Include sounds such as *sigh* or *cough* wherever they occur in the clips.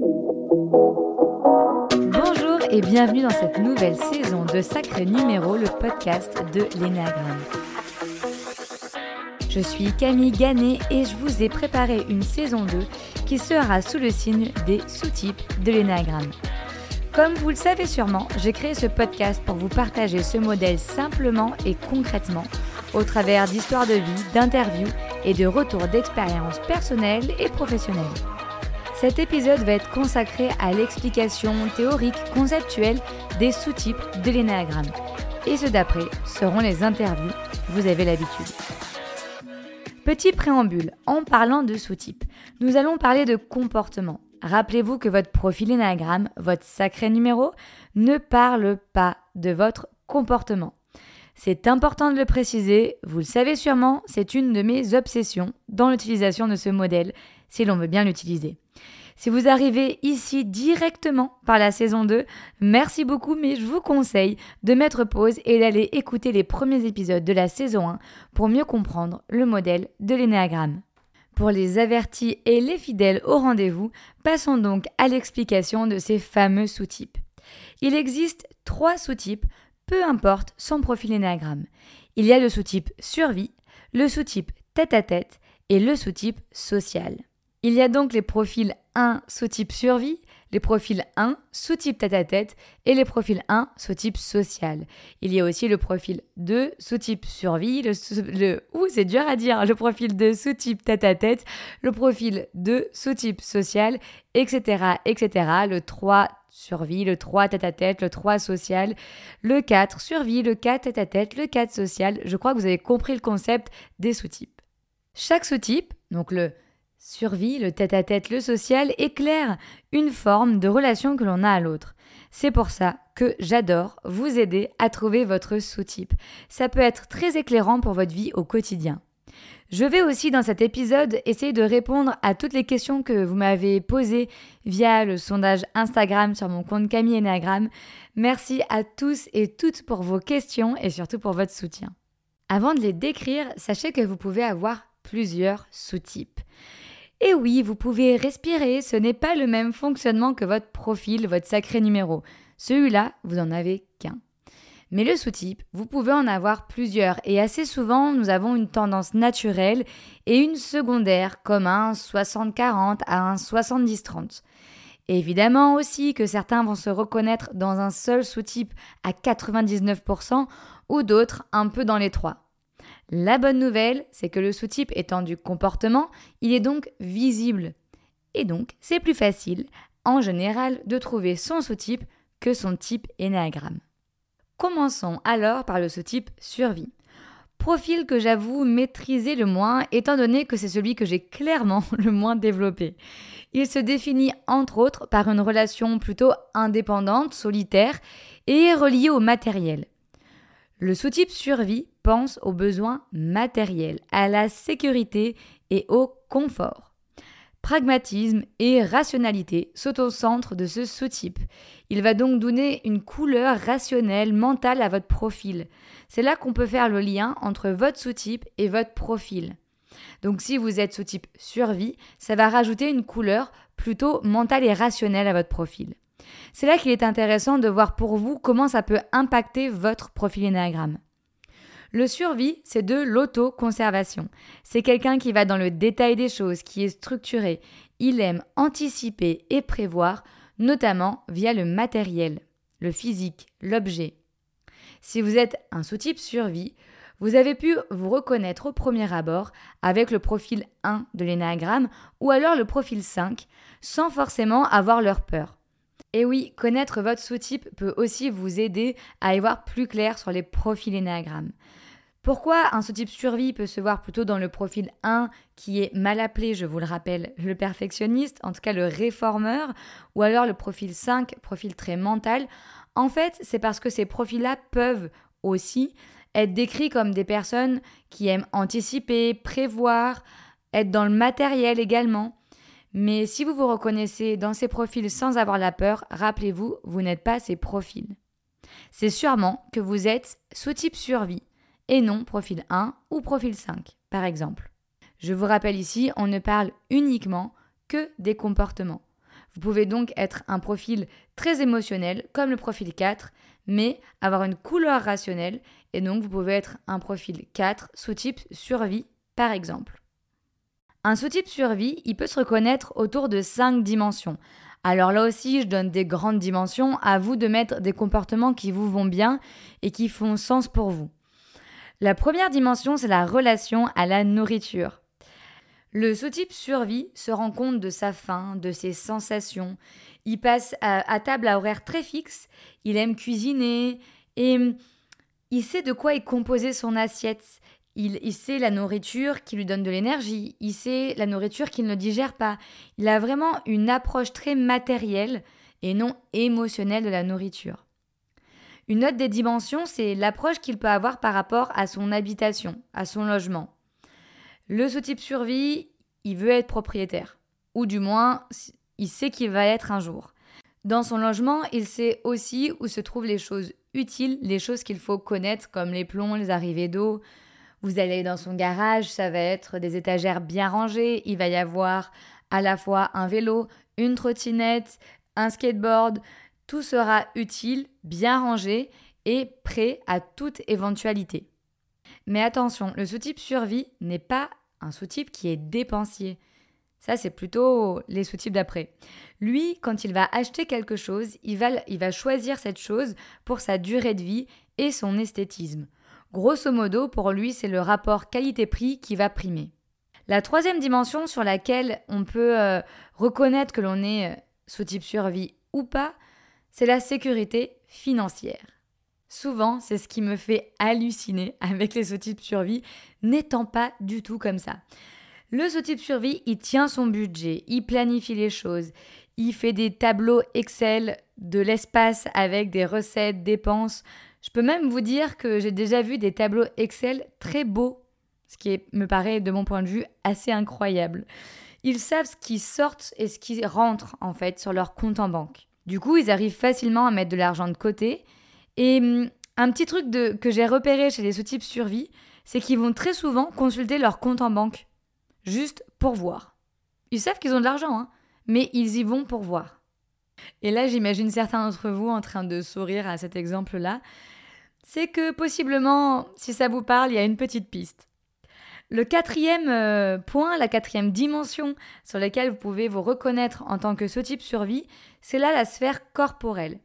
Bonjour et bienvenue dans cette nouvelle saison de Sacré Numéro, le podcast de l'Énéagramme. Je suis Camille Gannet et je vous ai préparé une saison 2 qui sera sous le signe des sous-types de l'Énéagramme. Comme vous le savez sûrement, j'ai créé ce podcast pour vous partager ce modèle simplement et concrètement au travers d'histoires de vie, d'interviews et de retours d'expériences personnelles et professionnelles. Cet épisode va être consacré à l'explication théorique, conceptuelle des sous-types de l'énéagramme. Et ceux d'après seront les interviews, vous avez l'habitude. Petit préambule, en parlant de sous-types, nous allons parler de comportement. Rappelez-vous que votre profil énéagramme, votre sacré numéro, ne parle pas de votre comportement. C'est important de le préciser, vous le savez sûrement, c'est une de mes obsessions dans l'utilisation de ce modèle, si l'on veut bien l'utiliser. Si vous arrivez ici directement par la saison 2, merci beaucoup, mais je vous conseille de mettre pause et d'aller écouter les premiers épisodes de la saison 1 pour mieux comprendre le modèle de l'énéagramme. Pour les avertis et les fidèles au rendez-vous, passons donc à l'explication de ces fameux sous-types. Il existe trois sous-types peu importe son profil énéagramme. Il y a le sous-type survie, le sous-type tête-à-tête et le sous-type social. Il y a donc les profils 1 sous-type survie, les profils 1 sous-type tête-à-tête et les profils 1 sous-type social. Il y a aussi le profil 2 sous-type survie, le, le c'est dur à dire, le profil 2 sous-type tête-à-tête, le profil 2 sous-type social, etc., etc. Le 3 survie, le 3 tête-à-tête, le 3 social, le 4 survie, le 4 tête-à-tête, le 4 social. Je crois que vous avez compris le concept des sous-types. Chaque sous-type, donc le survie, le tête-à-tête, le social, éclaire une forme de relation que l'on a à l'autre. C'est pour ça que j'adore vous aider à trouver votre sous-type. Ça peut être très éclairant pour votre vie au quotidien. Je vais aussi dans cet épisode essayer de répondre à toutes les questions que vous m'avez posées via le sondage Instagram sur mon compte Camille Enneagram. Merci à tous et toutes pour vos questions et surtout pour votre soutien. Avant de les décrire, sachez que vous pouvez avoir plusieurs sous-types. Et oui, vous pouvez respirer, ce n'est pas le même fonctionnement que votre profil, votre sacré numéro. Celui-là, vous n'en avez qu'un. Mais le sous-type, vous pouvez en avoir plusieurs et assez souvent nous avons une tendance naturelle et une secondaire comme un 60-40 à un 70-30. Évidemment aussi que certains vont se reconnaître dans un seul sous-type à 99% ou d'autres un peu dans les trois. La bonne nouvelle, c'est que le sous-type étant du comportement, il est donc visible. Et donc, c'est plus facile, en général, de trouver son sous-type que son type énéagramme. Commençons alors par le sous-type survie. Profil que j'avoue maîtriser le moins étant donné que c'est celui que j'ai clairement *laughs* le moins développé. Il se définit entre autres par une relation plutôt indépendante, solitaire et reliée au matériel. Le sous-type survie pense aux besoins matériels, à la sécurité et au confort pragmatisme et rationalité sont au centre de ce sous-type. Il va donc donner une couleur rationnelle, mentale à votre profil. C'est là qu'on peut faire le lien entre votre sous-type et votre profil. Donc si vous êtes sous-type survie, ça va rajouter une couleur plutôt mentale et rationnelle à votre profil. C'est là qu'il est intéressant de voir pour vous comment ça peut impacter votre profil énéagramme. Le survie, c'est de l'autoconservation. C'est quelqu'un qui va dans le détail des choses, qui est structuré. Il aime anticiper et prévoir, notamment via le matériel, le physique, l'objet. Si vous êtes un sous-type survie, vous avez pu vous reconnaître au premier abord avec le profil 1 de l'énagramme ou alors le profil 5 sans forcément avoir leur peur. Et oui, connaître votre sous-type peut aussi vous aider à y voir plus clair sur les profils énéagrammes. Pourquoi un sous-type survie peut se voir plutôt dans le profil 1 qui est mal appelé, je vous le rappelle, le perfectionniste, en tout cas le réformeur, ou alors le profil 5, profil très mental? En fait, c'est parce que ces profils-là peuvent aussi être décrits comme des personnes qui aiment anticiper, prévoir, être dans le matériel également. Mais si vous vous reconnaissez dans ces profils sans avoir la peur, rappelez-vous, vous n'êtes pas ces profils. C'est sûrement que vous êtes sous-type survie et non profil 1 ou profil 5, par exemple. Je vous rappelle ici, on ne parle uniquement que des comportements. Vous pouvez donc être un profil très émotionnel comme le profil 4, mais avoir une couleur rationnelle et donc vous pouvez être un profil 4 sous-type survie par exemple. Un sous-type survie, il peut se reconnaître autour de 5 dimensions. Alors là aussi, je donne des grandes dimensions, à vous de mettre des comportements qui vous vont bien et qui font sens pour vous. La première dimension, c'est la relation à la nourriture. Le sous-type survie se rend compte de sa faim, de ses sensations. Il passe à, table à horaire très fixe, il aime cuisiner et il sait de quoi est composée son assiette. Il, sait la nourriture qui lui donne de l'énergie, il sait la nourriture qu'il ne digère pas. Il a vraiment une approche très matérielle et non émotionnelle de la nourriture. Une autre des dimensions, c'est l'approche qu'il peut avoir par rapport à son habitation, à son logement. Le sous-type survie, il veut être propriétaire, ou du moins, il sait qu'il va être un jour. Dans son logement, il sait aussi où se trouvent les choses utiles, les choses qu'il faut connaître, comme les plombs, les arrivées d'eau, vous allez dans son garage, ça va être des étagères bien rangées, il va y avoir à la fois un vélo, une trottinette, un skateboard, tout sera utile, bien rangé et prêt à toute éventualité. Mais attention, le sous-type survie n'est pas un sous-type qui est dépensier. Ça, c'est plutôt les sous-types d'après. Lui, quand il va acheter quelque chose, il va, il va choisir cette chose pour sa durée de vie et son esthétisme. Grosso modo, pour lui, c'est le rapport qualité-prix qui va primer. La troisième dimension sur laquelle on peut euh, reconnaître que l'on est euh, sous type survie ou pas, c'est la sécurité financière. Souvent, c'est ce qui me fait halluciner avec les sous-types survie, n'étant pas du tout comme ça. Le sous-type survie, il tient son budget, il planifie les choses, il fait des tableaux Excel de l'espace avec des recettes, dépenses, je peux même vous dire que j'ai déjà vu des tableaux Excel très beaux, ce qui me paraît de mon point de vue assez incroyable. Ils savent ce qui sort et ce qui rentre en fait sur leur compte en banque. Du coup, ils arrivent facilement à mettre de l'argent de côté. Et hum, un petit truc que j'ai repéré chez les sous-types survie, c'est qu'ils vont très souvent consulter leur compte en banque, juste pour voir. Ils savent qu'ils ont de l'argent, hein, mais ils y vont pour voir. Et là, j'imagine certains d'entre vous en train de sourire à cet exemple-là. C'est que possiblement, si ça vous parle, il y a une petite piste. Le quatrième euh, point, la quatrième dimension sur laquelle vous pouvez vous reconnaître en tant que ce type survie, c'est là la sphère corporelle.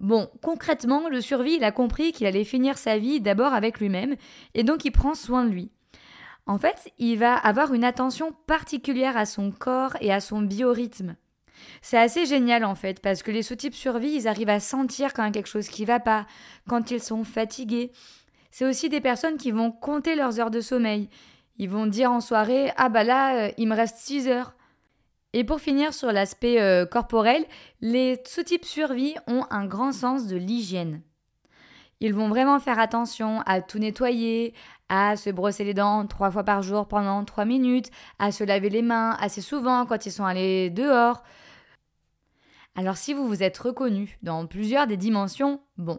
Bon, concrètement, le survie, il a compris qu'il allait finir sa vie d'abord avec lui-même, et donc il prend soin de lui. En fait, il va avoir une attention particulière à son corps et à son biorhythme. C'est assez génial en fait, parce que les sous-types survie, ils arrivent à sentir quand il y a quelque chose qui va pas, quand ils sont fatigués. C'est aussi des personnes qui vont compter leurs heures de sommeil. Ils vont dire en soirée Ah bah là, euh, il me reste 6 heures. Et pour finir sur l'aspect euh, corporel, les sous-types survie ont un grand sens de l'hygiène. Ils vont vraiment faire attention à tout nettoyer, à se brosser les dents trois fois par jour pendant trois minutes, à se laver les mains assez souvent quand ils sont allés dehors. Alors si vous vous êtes reconnu dans plusieurs des dimensions, bon,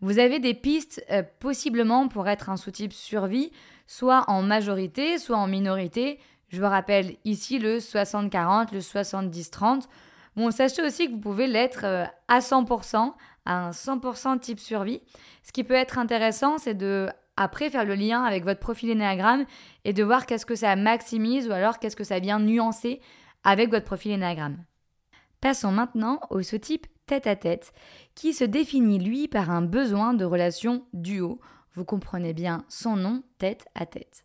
vous avez des pistes euh, possiblement pour être un sous-type survie, soit en majorité, soit en minorité. Je vous rappelle ici le 60-40, le 70-30. Bon, sachez aussi que vous pouvez l'être euh, à 100%, à un 100% type survie. Ce qui peut être intéressant, c'est de après faire le lien avec votre profil Enneagram et de voir qu'est-ce que ça maximise ou alors qu'est-ce que ça vient nuancer avec votre profil Enneagram. Passons maintenant au sous-type tête-à-tête, qui se définit lui par un besoin de relation duo. Vous comprenez bien son nom, tête-à-tête.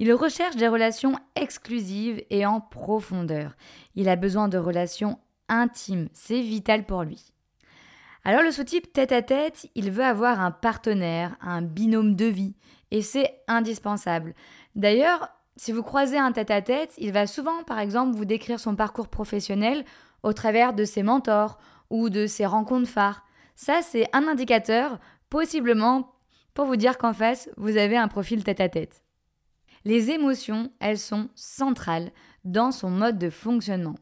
Il recherche des relations exclusives et en profondeur. Il a besoin de relations intimes, c'est vital pour lui. Alors le sous-type tête-à-tête, il veut avoir un partenaire, un binôme de vie, et c'est indispensable. D'ailleurs, si vous croisez un tête-à-tête, il va souvent, par exemple, vous décrire son parcours professionnel au travers de ses mentors ou de ses rencontres phares. Ça, c'est un indicateur, possiblement, pour vous dire qu'en face, vous avez un profil tête-à-tête. Les émotions, elles sont centrales dans son mode de fonctionnement.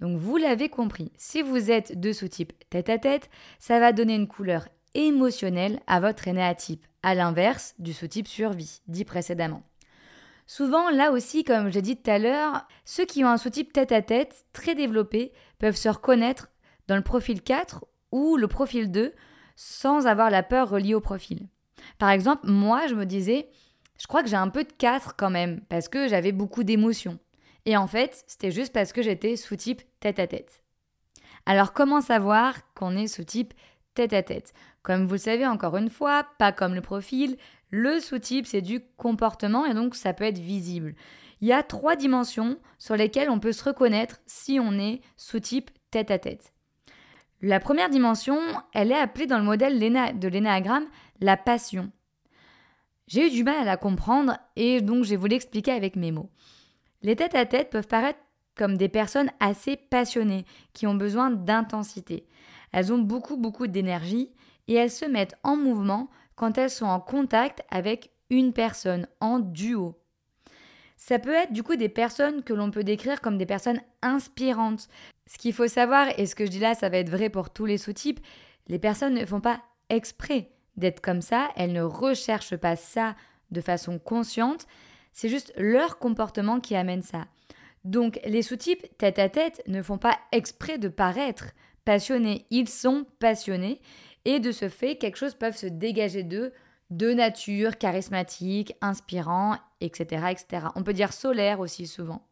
Donc vous l'avez compris, si vous êtes de sous-type tête-à-tête, ça va donner une couleur émotionnelle à votre énéatype, à l'inverse du sous-type survie, dit précédemment. Souvent, là aussi, comme j'ai dit tout à l'heure, ceux qui ont un sous-type tête-à-tête très développé peuvent se reconnaître dans le profil 4 ou le profil 2 sans avoir la peur reliée au profil. Par exemple, moi, je me disais, je crois que j'ai un peu de 4 quand même, parce que j'avais beaucoup d'émotions. Et en fait, c'était juste parce que j'étais sous-type tête-à-tête. Alors comment savoir qu'on est sous-type tête-à-tête Comme vous le savez encore une fois, pas comme le profil, le sous-type c'est du comportement et donc ça peut être visible. Il y a trois dimensions sur lesquelles on peut se reconnaître si on est sous-type tête-à-tête. La première dimension, elle est appelée dans le modèle de l'énagramme la passion. J'ai eu du mal à la comprendre et donc j'ai voulu l'expliquer avec mes mots. Les têtes à tête peuvent paraître comme des personnes assez passionnées qui ont besoin d'intensité. Elles ont beaucoup beaucoup d'énergie et elles se mettent en mouvement quand elles sont en contact avec une personne en duo. Ça peut être du coup des personnes que l'on peut décrire comme des personnes inspirantes. Ce qu'il faut savoir, et ce que je dis là, ça va être vrai pour tous les sous-types, les personnes ne font pas exprès d'être comme ça, elles ne recherchent pas ça de façon consciente, c'est juste leur comportement qui amène ça. Donc les sous-types tête à tête ne font pas exprès de paraître passionnés, ils sont passionnés et de ce fait quelque chose peut se dégager d'eux de nature, charismatique, inspirant, etc., etc. On peut dire solaire aussi souvent.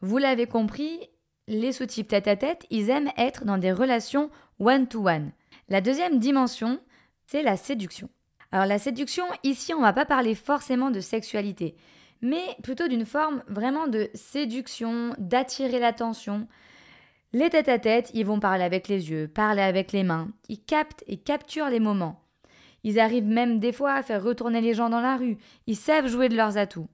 Vous l'avez compris, les sous-types tête à tête, ils aiment être dans des relations one-to-one. La deuxième dimension, c'est la séduction. Alors la séduction, ici, on ne va pas parler forcément de sexualité, mais plutôt d'une forme vraiment de séduction, d'attirer l'attention. Les tête à tête, ils vont parler avec les yeux, parler avec les mains, ils captent et capturent les moments. Ils arrivent même des fois à faire retourner les gens dans la rue. Ils savent jouer de leurs atouts.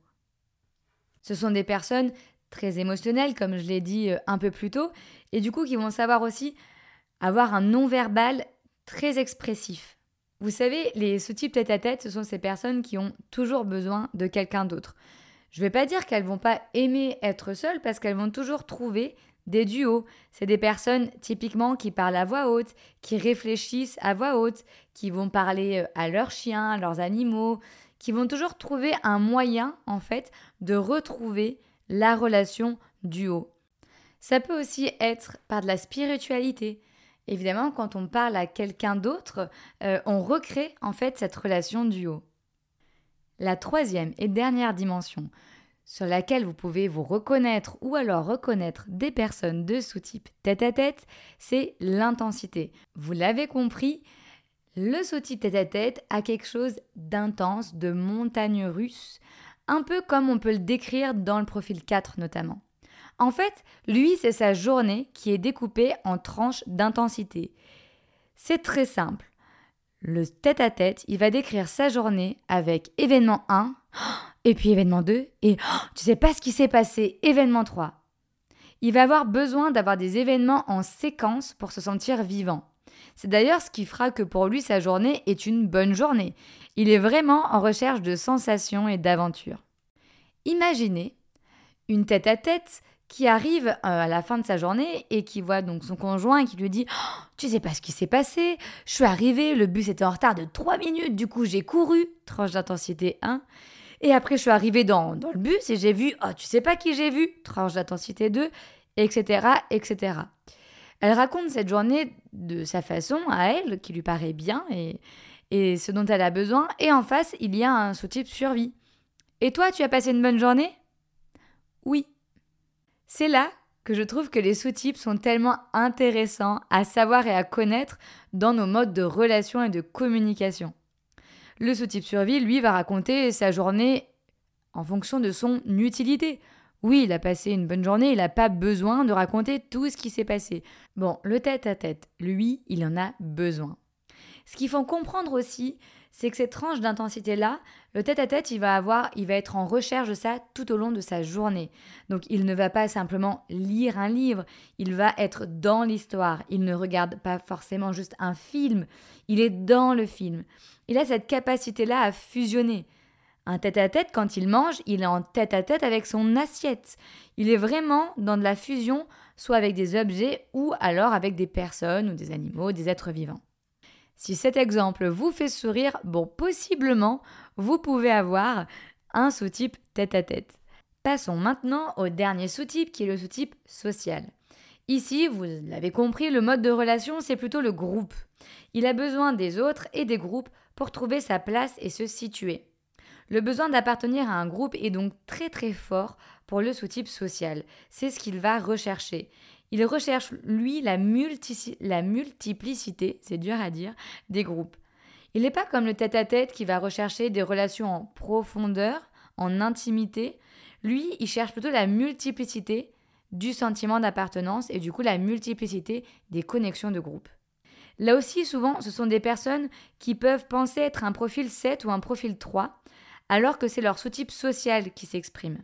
Ce sont des personnes très émotionnelles, comme je l'ai dit euh, un peu plus tôt, et du coup qui vont savoir aussi avoir un non-verbal très expressif. Vous savez, les sous-types tête-à-tête, ce sont ces personnes qui ont toujours besoin de quelqu'un d'autre. Je ne vais pas dire qu'elles vont pas aimer être seules parce qu'elles vont toujours trouver des duos. C'est des personnes typiquement qui parlent à voix haute, qui réfléchissent à voix haute, qui vont parler euh, à leurs chiens, à leurs animaux, qui vont toujours trouver un moyen en fait de retrouver la relation duo. Ça peut aussi être par de la spiritualité. Évidemment, quand on parle à quelqu'un d'autre, euh, on recrée en fait cette relation duo. La troisième et dernière dimension sur laquelle vous pouvez vous reconnaître ou alors reconnaître des personnes de sous-type tête à tête, c'est l'intensité. Vous l'avez compris, le sous-type tête à tête a quelque chose d'intense, de montagne russe, un peu comme on peut le décrire dans le profil 4 notamment. En fait, lui, c'est sa journée qui est découpée en tranches d'intensité. C'est très simple. Le tête à tête, il va décrire sa journée avec événement 1, et puis événement 2, et tu sais pas ce qui s'est passé, événement 3. Il va avoir besoin d'avoir des événements en séquence pour se sentir vivant. C'est d'ailleurs ce qui fera que pour lui sa journée est une bonne journée. Il est vraiment en recherche de sensations et d'aventures. Imaginez une tête à tête qui arrive euh, à la fin de sa journée et qui voit donc son conjoint et qui lui dit oh, Tu sais pas ce qui s'est passé Je suis arrivé, le bus était en retard de 3 minutes, du coup j'ai couru, tranche d'intensité 1. Et après, je suis arrivée dans, dans le bus et j'ai vu, oh, tu sais pas qui j'ai vu, tranche d'intensité 2, etc., etc. Elle raconte cette journée de sa façon, à elle, qui lui paraît bien et, et ce dont elle a besoin. Et en face, il y a un sous-type survie. Et toi, tu as passé une bonne journée? Oui. C'est là que je trouve que les sous-types sont tellement intéressants à savoir et à connaître dans nos modes de relation et de communication. Le sous-type survie, lui, va raconter sa journée en fonction de son utilité. Oui, il a passé une bonne journée, il n'a pas besoin de raconter tout ce qui s'est passé. Bon, le tête-à-tête, lui, il en a besoin. Ce qu'il faut comprendre aussi, c'est que cette tranche d'intensité-là, le tête-à-tête, il va avoir, il va être en recherche de ça tout au long de sa journée. Donc il ne va pas simplement lire un livre, il va être dans l'histoire. Il ne regarde pas forcément juste un film, il est dans le film il a cette capacité-là à fusionner. Un tête-à-tête, quand il mange, il est en tête-à-tête avec son assiette. Il est vraiment dans de la fusion, soit avec des objets ou alors avec des personnes ou des animaux, des êtres vivants. Si cet exemple vous fait sourire, bon, possiblement, vous pouvez avoir un sous-type tête-à-tête. Passons maintenant au dernier sous-type qui est le sous-type social. Ici, vous l'avez compris, le mode de relation, c'est plutôt le groupe. Il a besoin des autres et des groupes pour trouver sa place et se situer. Le besoin d'appartenir à un groupe est donc très très fort pour le sous-type social. C'est ce qu'il va rechercher. Il recherche, lui, la, la multiplicité, c'est dur à dire, des groupes. Il n'est pas comme le tête-à-tête qui va rechercher des relations en profondeur, en intimité. Lui, il cherche plutôt la multiplicité du sentiment d'appartenance et du coup la multiplicité des connexions de groupe. Là aussi, souvent, ce sont des personnes qui peuvent penser être un profil 7 ou un profil 3, alors que c'est leur sous-type social qui s'exprime.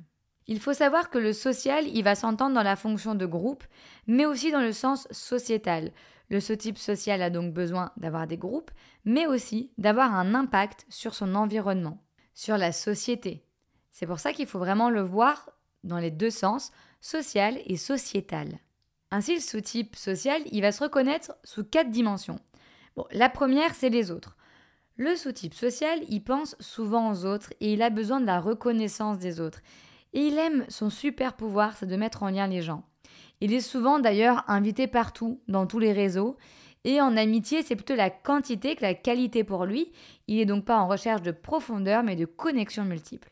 Il faut savoir que le social, il va s'entendre dans la fonction de groupe, mais aussi dans le sens sociétal. Le sous-type social a donc besoin d'avoir des groupes, mais aussi d'avoir un impact sur son environnement, sur la société. C'est pour ça qu'il faut vraiment le voir dans les deux sens, social et sociétal. Ainsi, le sous-type social, il va se reconnaître sous quatre dimensions. Bon, la première, c'est les autres. Le sous-type social, il pense souvent aux autres et il a besoin de la reconnaissance des autres. Et il aime son super pouvoir, c'est de mettre en lien les gens. Il est souvent d'ailleurs invité partout, dans tous les réseaux. Et en amitié, c'est plutôt la quantité que la qualité pour lui. Il n'est donc pas en recherche de profondeur, mais de connexions multiples.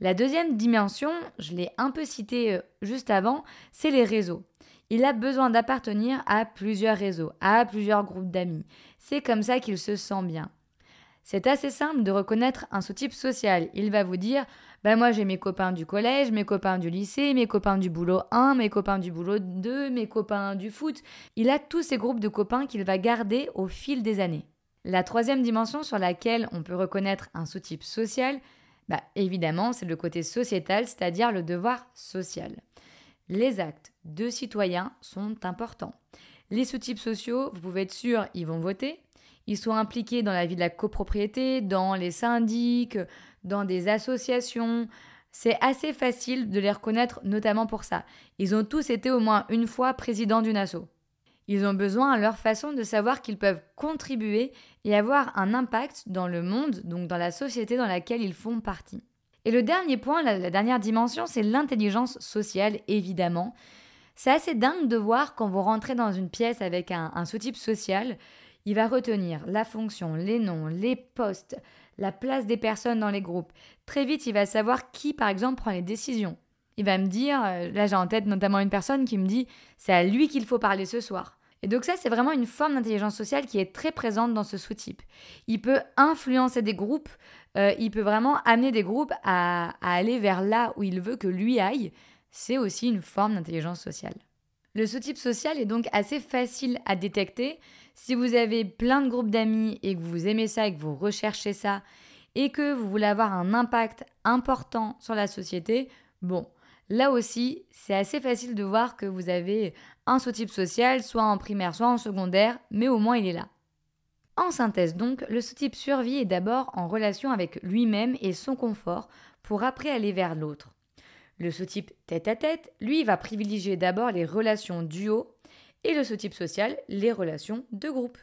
La deuxième dimension, je l'ai un peu cité euh, juste avant, c'est les réseaux. Il a besoin d'appartenir à plusieurs réseaux, à plusieurs groupes d'amis. C'est comme ça qu'il se sent bien. C'est assez simple de reconnaître un sous-type social. Il va vous dire ben moi j'ai mes copains du collège, mes copains du lycée, mes copains du boulot 1, mes copains du boulot 2, mes copains du foot. Il a tous ces groupes de copains qu'il va garder au fil des années. La troisième dimension sur laquelle on peut reconnaître un sous-type social, bah, évidemment, c'est le côté sociétal, c'est-à-dire le devoir social. Les actes de citoyens sont importants. Les sous-types sociaux, vous pouvez être sûr, ils vont voter, ils sont impliqués dans la vie de la copropriété, dans les syndics, dans des associations. C'est assez facile de les reconnaître, notamment pour ça. Ils ont tous été au moins une fois présidents d'une asso. Ils ont besoin à leur façon de savoir qu'ils peuvent contribuer et avoir un impact dans le monde, donc dans la société dans laquelle ils font partie. Et le dernier point, la, dernière dimension, c'est l'intelligence sociale, évidemment. C'est assez dingue de voir quand vous rentrez dans une pièce avec un sous-type social, il va retenir la fonction, les noms, les postes, la place des personnes dans les groupes. Très vite, il va savoir qui, par exemple, prend les décisions. Il va me dire, euh, là j'ai en tête notamment une personne qui me dit, c'est à lui qu'il faut parler ce soir. Et donc ça, c'est vraiment une forme d'intelligence sociale qui est très présente dans ce sous-type. Il peut influencer des groupes, euh, il peut vraiment amener des groupes à aller vers là où il veut que lui aille. C'est aussi une forme d'intelligence sociale. Le sous-type social est donc assez facile à détecter. Si vous avez plein de groupes d'amis et que vous aimez ça et que vous recherchez ça et que vous voulez avoir un impact important sur la société, bon, là aussi, c'est assez facile de voir que vous avez un sous-type social, soit en primaire, soit en secondaire, mais au moins il est là. En synthèse donc, le sous-type survie est d'abord en relation avec lui-même et son confort pour après aller vers l'autre. Le sous-type tête-à-tête, lui, va privilégier d'abord les relations duo et le sous-type social, les relations de groupe.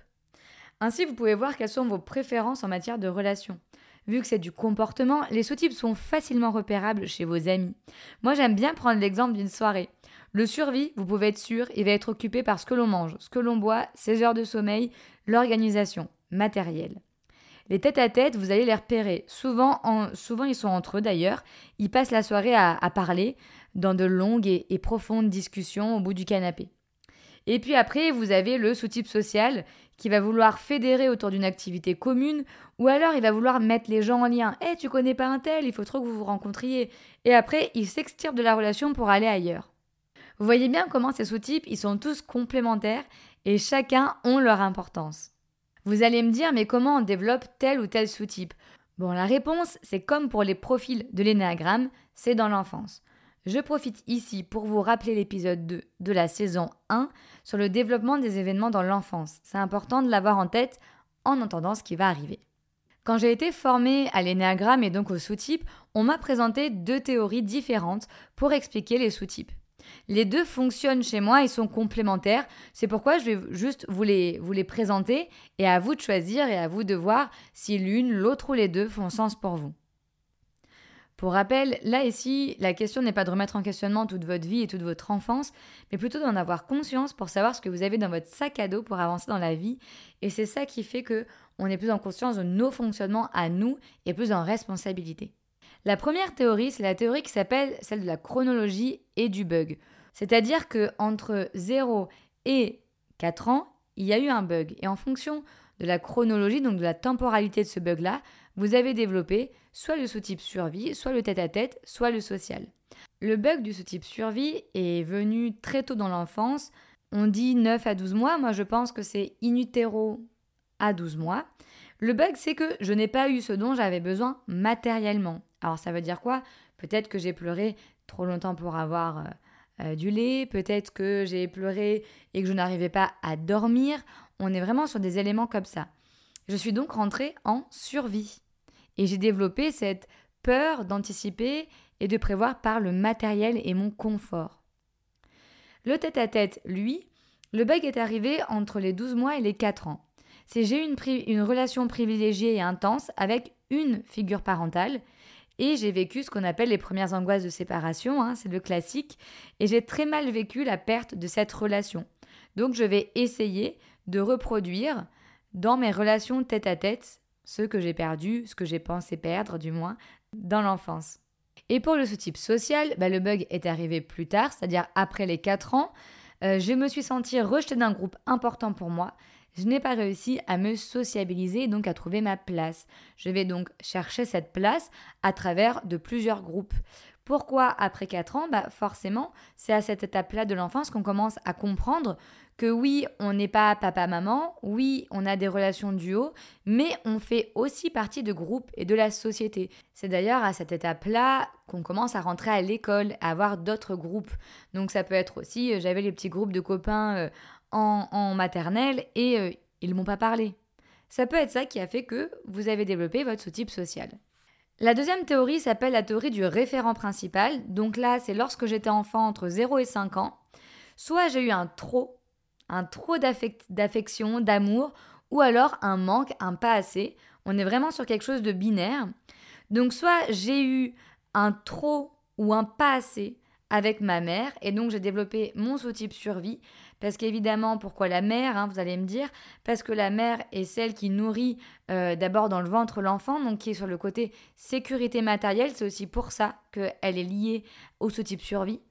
Ainsi, vous pouvez voir quelles sont vos préférences en matière de relations. Vu que c'est du comportement, les sous-types sont facilement repérables chez vos amis. Moi, j'aime bien prendre l'exemple d'une soirée. Le survie, vous pouvez être sûr, il va être occupé par ce que l'on mange, ce que l'on boit, ses heures de sommeil, l'organisation, matérielle. Les tête-à-tête, vous allez les repérer. Souvent, ils sont entre eux d'ailleurs. Ils passent la soirée à, parler dans de longues et profondes discussions au bout du canapé. Et puis après, vous avez le sous-type social qui va vouloir fédérer autour d'une activité commune, ou alors il va vouloir mettre les gens en lien. Eh, tu connais pas un tel, il faut trop que vous vous rencontriez. Et après, il s'extirpe de la relation pour aller ailleurs. Vous voyez bien comment ces sous-types, ils sont tous complémentaires et chacun ont leur importance. Vous allez me dire, mais comment on développe tel ou tel sous-type? Bon, la réponse, c'est comme pour les profils de l'énéagramme, c'est dans l'enfance. Je profite ici pour vous rappeler l'épisode 2 de la saison 1 sur le développement des événements dans l'enfance. C'est important de l'avoir en tête en entendant ce qui va arriver. Quand j'ai été formée à l'énéagramme et donc au sous-type, on m'a présenté deux théories différentes pour expliquer les sous-types. Les deux fonctionnent chez moi et sont complémentaires. C'est pourquoi je vais juste vous les, vous les présenter et à vous de choisir et à vous de voir si l'une, l'autre ou les deux font sens pour vous. Pour rappel, là ici, la question n'est pas de remettre en questionnement toute votre vie et toute votre enfance, mais plutôt d'en avoir conscience pour savoir ce que vous avez dans votre sac à dos pour avancer dans la vie. Et c'est ça qui fait que on est plus en conscience de nos fonctionnements à nous et plus en responsabilité. La première théorie, c'est la théorie qui s'appelle celle de la chronologie et du bug. C'est-à-dire que entre 0 et 4 ans, il y a eu un bug. Et en fonction de la chronologie, donc de la temporalité de ce bug-là, vous avez développé soit le sous-type survie, soit le tête-à-tête, soit le social. Le bug du sous-type survie est venu très tôt dans l'enfance. On dit 9 à 12 mois, moi je pense que c'est in utero à 12 mois. Le bug, c'est que je n'ai pas eu ce dont j'avais besoin matériellement. Alors ça veut dire quoi? Peut-être que j'ai pleuré trop longtemps pour avoir euh, euh, du lait, peut-être que j'ai pleuré et que je n'arrivais pas à dormir. On est vraiment sur des éléments comme ça. Je suis donc rentrée en survie. Et j'ai développé cette peur d'anticiper et de prévoir par le matériel et mon confort. Le tête-à-tête, lui, le bug est arrivé entre les 12 mois et les 4 ans. C'est j'ai une, une relation privilégiée et intense avec une figure parentale et j'ai vécu ce qu'on appelle les premières angoisses de séparation, hein, c'est le classique, et j'ai très mal vécu la perte de cette relation. Donc je vais essayer de reproduire dans mes relations tête à tête ce que j'ai perdu, ce que j'ai pensé perdre du moins, dans l'enfance. Et pour le sous-type social, bah, le bug est arrivé plus tard, c'est-à-dire après les 4 ans. Euh, je me suis sentie rejetée d'un groupe important pour moi. Je n'ai pas réussi à me sociabiliser donc à trouver ma place. Je vais donc chercher cette place à travers de plusieurs groupes. Pourquoi après 4 ans? Bah Forcément, c'est à cette étape-là de l'enfance qu'on commence à comprendre que oui, on n'est pas papa-maman, oui, on a des relations duo, mais on fait aussi partie de groupes et de la société. C'est d'ailleurs à cette étape-là qu'on commence à rentrer à l'école, à avoir d'autres groupes. Donc ça peut être aussi, euh, j'avais les petits groupes de copains euh, en, maternelle et euh, ils ne m'ont pas parlé. Ça peut être ça qui a fait que vous avez développé votre sous-type social. La deuxième théorie s'appelle la théorie du référent principal. Donc là, c'est lorsque j'étais enfant entre 0 et 5 ans. Soit j'ai eu un trop un trop d'affection, d'amour, ou alors un manque, un pas assez. On est vraiment sur quelque chose de binaire. Donc soit j'ai eu un trop ou un pas assez avec ma mère, et donc j'ai développé mon sous-type survie, parce qu'évidemment, pourquoi la mère, hein, vous allez me dire, parce que la mère est celle qui nourrit euh, d'abord dans le ventre l'enfant, donc qui est sur le côté sécurité matérielle, c'est aussi pour ça qu'elle est liée au sous-type survie.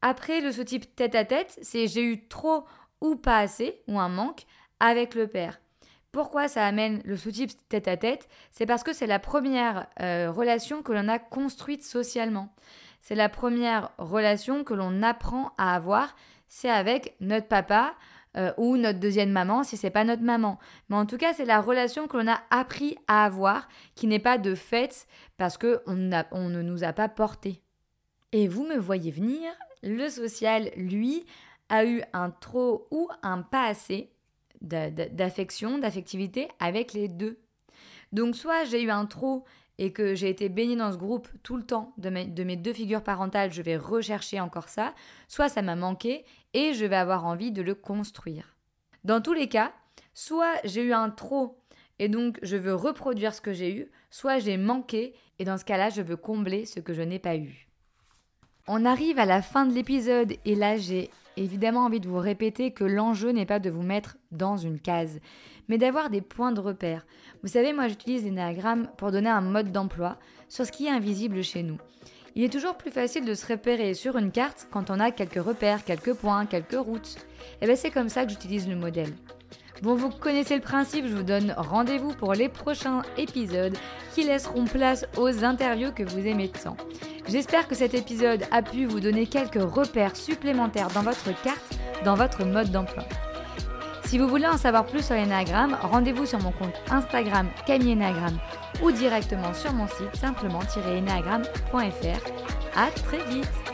Après, le sous-type tête-à-tête, c'est j'ai eu trop ou pas assez, ou un manque, avec le père. Pourquoi ça amène le sous-type tête à tête? C'est parce que c'est la première euh, relation que l'on a construite socialement. C'est la première relation que l'on apprend à avoir. C'est avec notre papa euh, ou notre deuxième maman si c'est pas notre maman. Mais en tout cas, c'est la relation que l'on a appris à avoir, qui n'est pas de fait parce que on, on ne nous a pas porté. Et vous me voyez venir, le social, lui, eu un trop ou un pas assez d'affection, d'affectivité avec les deux. Donc soit j'ai eu un trop et que j'ai été baignée dans ce groupe tout le temps de mes, de mes deux figures parentales, je vais rechercher encore ça, soit ça m'a manqué et je vais avoir envie de le construire. Dans tous les cas, soit j'ai eu un trop et donc je veux reproduire ce que j'ai eu, soit j'ai manqué et dans ce cas-là, je veux combler ce que je n'ai pas eu. On arrive à la fin de l'épisode et là j'ai évidemment envie de vous répéter que l'enjeu n'est pas de vous mettre dans une case, mais d'avoir des points de repère. Vous savez, moi j'utilise l'énagramme pour donner un mode d'emploi sur ce qui est invisible chez nous. Il est toujours plus facile de se repérer sur une carte quand on a quelques repères, quelques points, quelques routes. Et bien c'est comme ça que j'utilise le modèle. Bon, vous connaissez le principe, je vous donne rendez-vous pour les prochains épisodes qui laisseront place aux interviews que vous aimez tant. J'espère que cet épisode a pu vous donner quelques repères supplémentaires dans votre carte, dans votre mode d'emploi. Si vous voulez en savoir plus sur l'Enneagramme, rendez-vous sur mon compte Instagram Camille ou directement sur mon site simplement-enneagramme.fr. À très vite